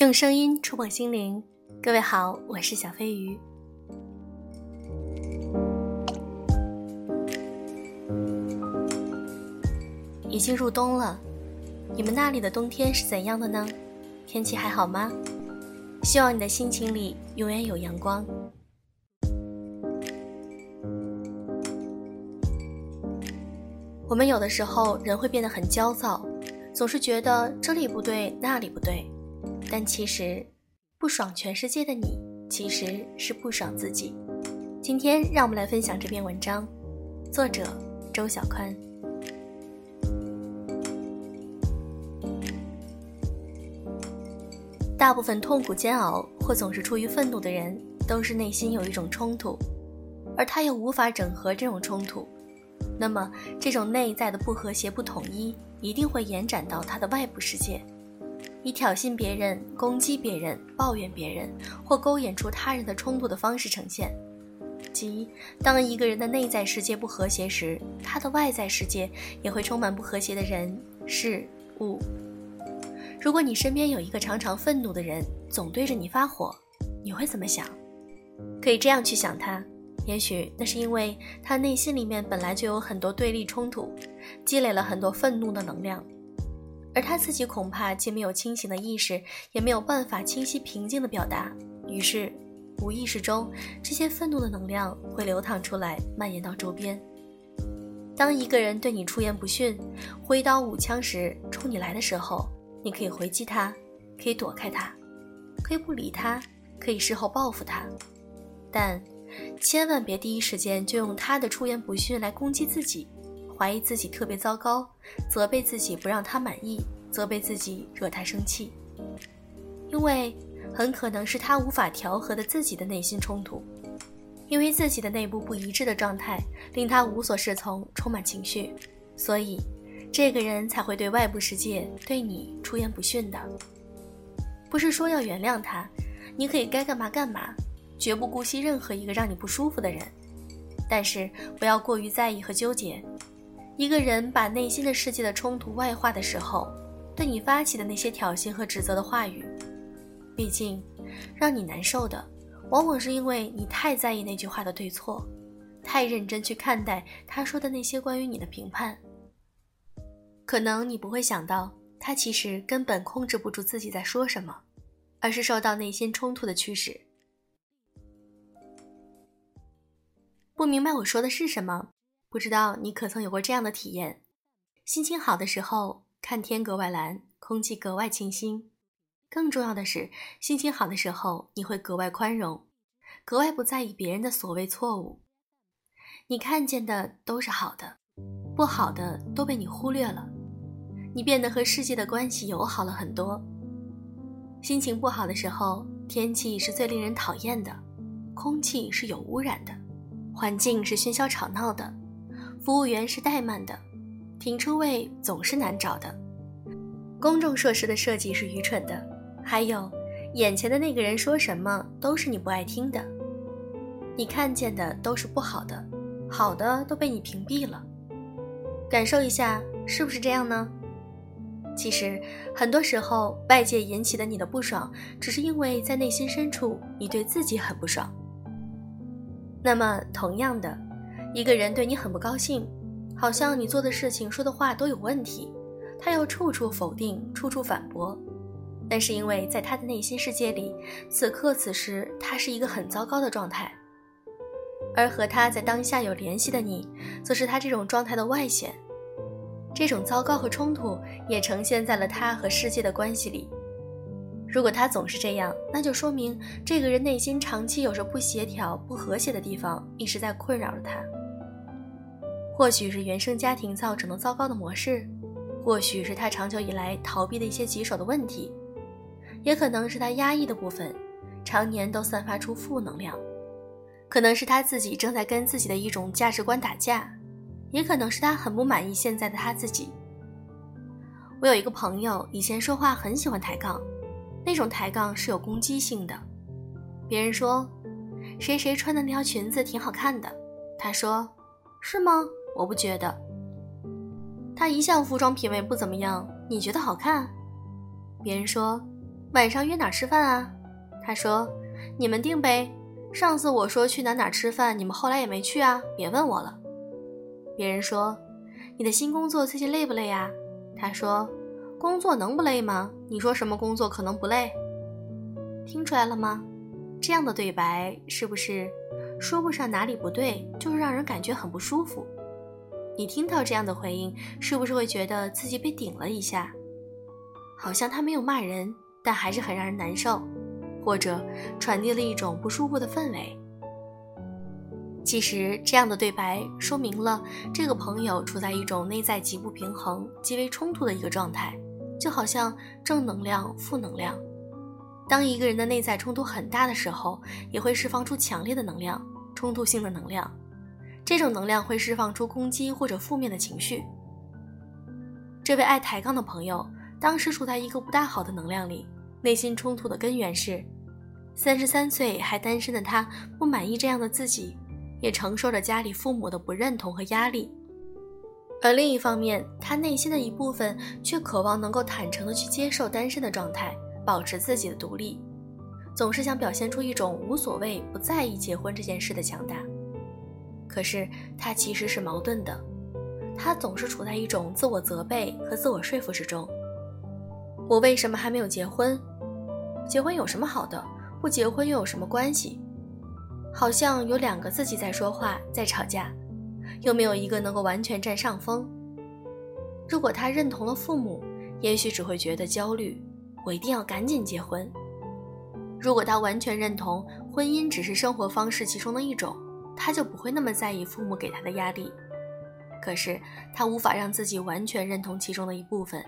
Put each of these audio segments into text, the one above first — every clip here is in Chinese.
用声音触碰心灵，各位好，我是小飞鱼。已经入冬了，你们那里的冬天是怎样的呢？天气还好吗？希望你的心情里永远有阳光。我们有的时候人会变得很焦躁，总是觉得这里不对，那里不对。但其实，不爽全世界的你，其实是不爽自己。今天让我们来分享这篇文章，作者周小宽。大部分痛苦煎熬或总是出于愤怒的人，都是内心有一种冲突，而他又无法整合这种冲突。那么，这种内在的不和谐、不统一，一定会延展到他的外部世界，以挑衅别人、攻击别人、抱怨别人，或勾引出他人的冲突的方式呈现。即，当一个人的内在世界不和谐时，他的外在世界也会充满不和谐的人、事物。如果你身边有一个常常愤怒的人，总对着你发火，你会怎么想？可以这样去想他。也许那是因为他内心里面本来就有很多对立冲突，积累了很多愤怒的能量，而他自己恐怕既没有清醒的意识，也没有办法清晰平静的表达，于是无意识中这些愤怒的能量会流淌出来，蔓延到周边。当一个人对你出言不逊、挥刀舞枪时冲你来的时候，你可以回击他，可以躲开他，可以不理他，可以事后报复他，但。千万别第一时间就用他的出言不逊来攻击自己，怀疑自己特别糟糕，责备自己不让他满意，责备自己惹他生气，因为很可能是他无法调和的自己的内心冲突，因为自己的内部不一致的状态令他无所适从，充满情绪，所以这个人才会对外部世界对你出言不逊的。不是说要原谅他，你可以该干嘛干嘛。绝不姑息任何一个让你不舒服的人，但是不要过于在意和纠结。一个人把内心的世界的冲突外化的时候，对你发起的那些挑衅和指责的话语，毕竟让你难受的，往往是因为你太在意那句话的对错，太认真去看待他说的那些关于你的评判。可能你不会想到，他其实根本控制不住自己在说什么，而是受到内心冲突的驱使。不明白我说的是什么？不知道你可曾有过这样的体验：心情好的时候，看天格外蓝，空气格外清新；更重要的是，心情好的时候，你会格外宽容，格外不在意别人的所谓错误。你看见的都是好的，不好的都被你忽略了。你变得和世界的关系友好了很多。心情不好的时候，天气是最令人讨厌的，空气是有污染的。环境是喧嚣吵闹的，服务员是怠慢的，停车位总是难找的，公众设施的设计是愚蠢的，还有眼前的那个人说什么都是你不爱听的，你看见的都是不好的，好的都被你屏蔽了。感受一下，是不是这样呢？其实很多时候，外界引起的你的不爽，只是因为在内心深处，你对自己很不爽。那么，同样的，一个人对你很不高兴，好像你做的事情、说的话都有问题，他要处处否定、处处反驳。那是因为在他的内心世界里，此刻此时他是一个很糟糕的状态，而和他在当下有联系的你，则是他这种状态的外显。这种糟糕和冲突也呈现在了他和世界的关系里。如果他总是这样，那就说明这个人内心长期有着不协调、不和谐的地方，一直在困扰着他。或许是原生家庭造成的糟糕的模式，或许是他长久以来逃避的一些棘手的问题，也可能是他压抑的部分，常年都散发出负能量。可能是他自己正在跟自己的一种价值观打架，也可能是他很不满意现在的他自己。我有一个朋友，以前说话很喜欢抬杠。那种抬杠是有攻击性的。别人说，谁谁穿的那条裙子挺好看的，他说，是吗？我不觉得。他一向服装品味不怎么样，你觉得好看？别人说，晚上约哪吃饭啊？他说：“你们定呗。上次我说去哪哪吃饭，你们后来也没去啊，别问我了。”别人说：“你的新工作最近累不累呀？”他说：“工作能不累吗？你说什么工作可能不累？听出来了吗？这样的对白是不是说不上哪里不对，就是让人感觉很不舒服？你听到这样的回应，是不是会觉得自己被顶了一下？好像他没有骂人，但还是很让人难受，或者传递了一种不舒服的氛围。其实，这样的对白说明了这个朋友处在一种内在极不平衡、极为冲突的一个状态，就好像正能量、负能量。当一个人的内在冲突很大的时候，也会释放出强烈的能量、冲突性的能量。这种能量会释放出攻击或者负面的情绪。这位爱抬杠的朋友当时处在一个不大好的能量里，内心冲突的根源是：三十三岁还单身的他不满意这样的自己。也承受着家里父母的不认同和压力，而另一方面，他内心的一部分却渴望能够坦诚的去接受单身的状态，保持自己的独立，总是想表现出一种无所谓、不在意结婚这件事的强大。可是他其实是矛盾的，他总是处在一种自我责备和自我说服之中。我为什么还没有结婚？结婚有什么好的？不结婚又有什么关系？好像有两个自己在说话，在吵架，又没有一个能够完全占上风。如果他认同了父母，也许只会觉得焦虑，我一定要赶紧结婚。如果他完全认同婚姻只是生活方式其中的一种，他就不会那么在意父母给他的压力。可是他无法让自己完全认同其中的一部分，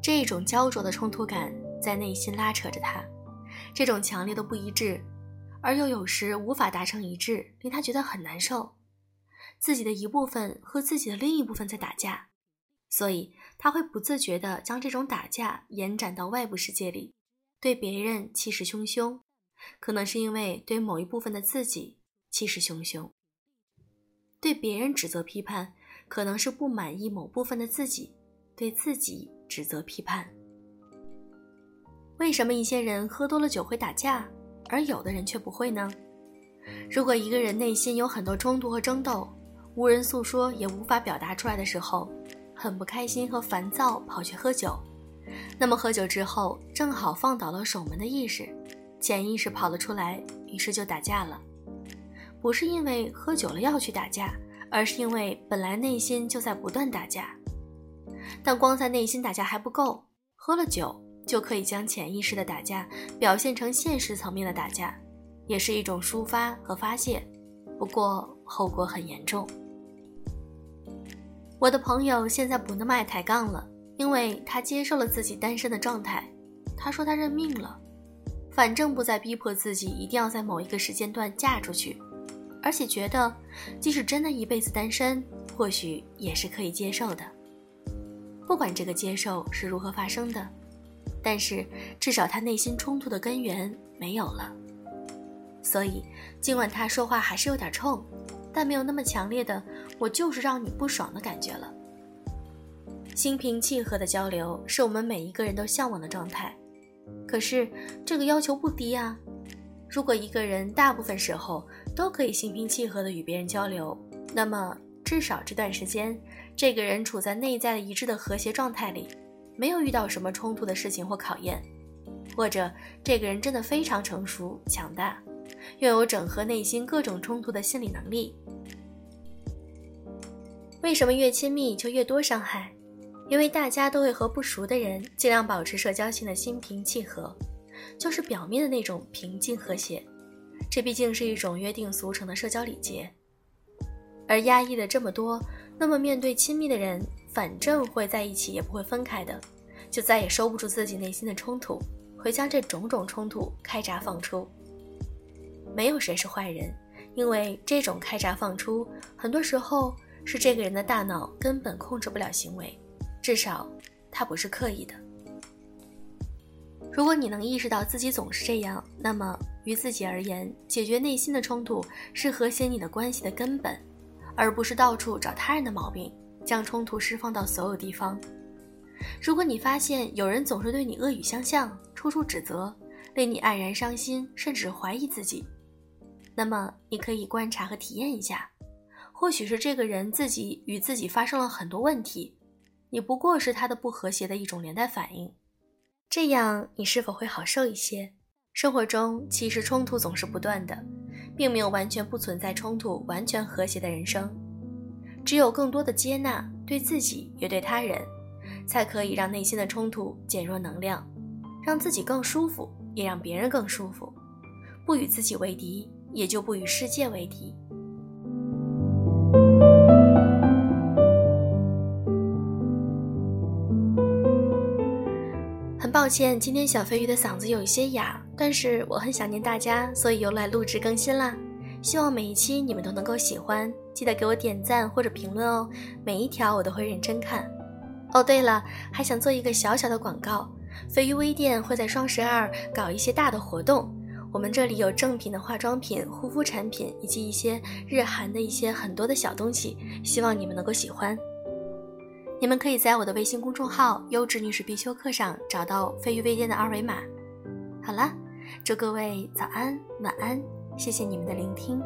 这种焦灼的冲突感在内心拉扯着他，这种强烈的不一致。而又有时无法达成一致，令他觉得很难受。自己的一部分和自己的另一部分在打架，所以他会不自觉地将这种打架延展到外部世界里，对别人气势汹汹，可能是因为对某一部分的自己气势汹汹；对别人指责批判，可能是不满意某部分的自己，对自己指责批判。为什么一些人喝多了酒会打架？而有的人却不会呢。如果一个人内心有很多冲突和争斗，无人诉说也无法表达出来的时候，很不开心和烦躁，跑去喝酒，那么喝酒之后正好放倒了守门的意识，潜意识跑了出来，于是就打架了。不是因为喝酒了要去打架，而是因为本来内心就在不断打架。但光在内心打架还不够，喝了酒。就可以将潜意识的打架表现成现实层面的打架，也是一种抒发和发泄。不过后果很严重。我的朋友现在不那么爱抬杠了，因为他接受了自己单身的状态。他说他认命了，反正不再逼迫自己一定要在某一个时间段嫁出去，而且觉得即使真的一辈子单身，或许也是可以接受的。不管这个接受是如何发生的。但是，至少他内心冲突的根源没有了，所以尽管他说话还是有点冲，但没有那么强烈的“我就是让你不爽”的感觉了。心平气和的交流是我们每一个人都向往的状态，可是这个要求不低啊。如果一个人大部分时候都可以心平气和的与别人交流，那么至少这段时间，这个人处在内在的一致的和谐状态里。没有遇到什么冲突的事情或考验，或者这个人真的非常成熟强大，拥有整合内心各种冲突的心理能力。为什么越亲密就越多伤害？因为大家都会和不熟的人尽量保持社交性的心平气和，就是表面的那种平静和谐。这毕竟是一种约定俗成的社交礼节。而压抑了这么多，那么面对亲密的人。反正会在一起，也不会分开的，就再也收不住自己内心的冲突，会将这种种冲突开闸放出。没有谁是坏人，因为这种开闸放出，很多时候是这个人的大脑根本控制不了行为，至少他不是刻意的。如果你能意识到自己总是这样，那么于自己而言，解决内心的冲突是和谐你的关系的根本，而不是到处找他人的毛病。将冲突释放到所有地方，如果你发现有人总是对你恶语相向、处处指责，令你黯然伤心，甚至怀疑自己，那么你可以观察和体验一下，或许是这个人自己与自己发生了很多问题，你不过是他的不和谐的一种连带反应。这样你是否会好受一些？生活中其实冲突总是不断的，并没有完全不存在冲突、完全和谐的人生，只有更多的接纳，对自己也对他人。才可以让内心的冲突减弱能量，让自己更舒服，也让别人更舒服。不与自己为敌，也就不与世界为敌。抱歉，今天小飞鱼的嗓子有一些哑，但是我很想念大家，所以又来录制更新啦。希望每一期你们都能够喜欢，记得给我点赞或者评论哦，每一条我都会认真看。哦，对了，还想做一个小小的广告。飞鱼微店会在双十二搞一些大的活动，我们这里有正品的化妆品、护肤产品，以及一些日韩的一些很多的小东西，希望你们能够喜欢。你们可以在我的微信公众号“优质女士必修课”上找到飞鱼微店的二维码。好了，祝各位早安、晚安，谢谢你们的聆听。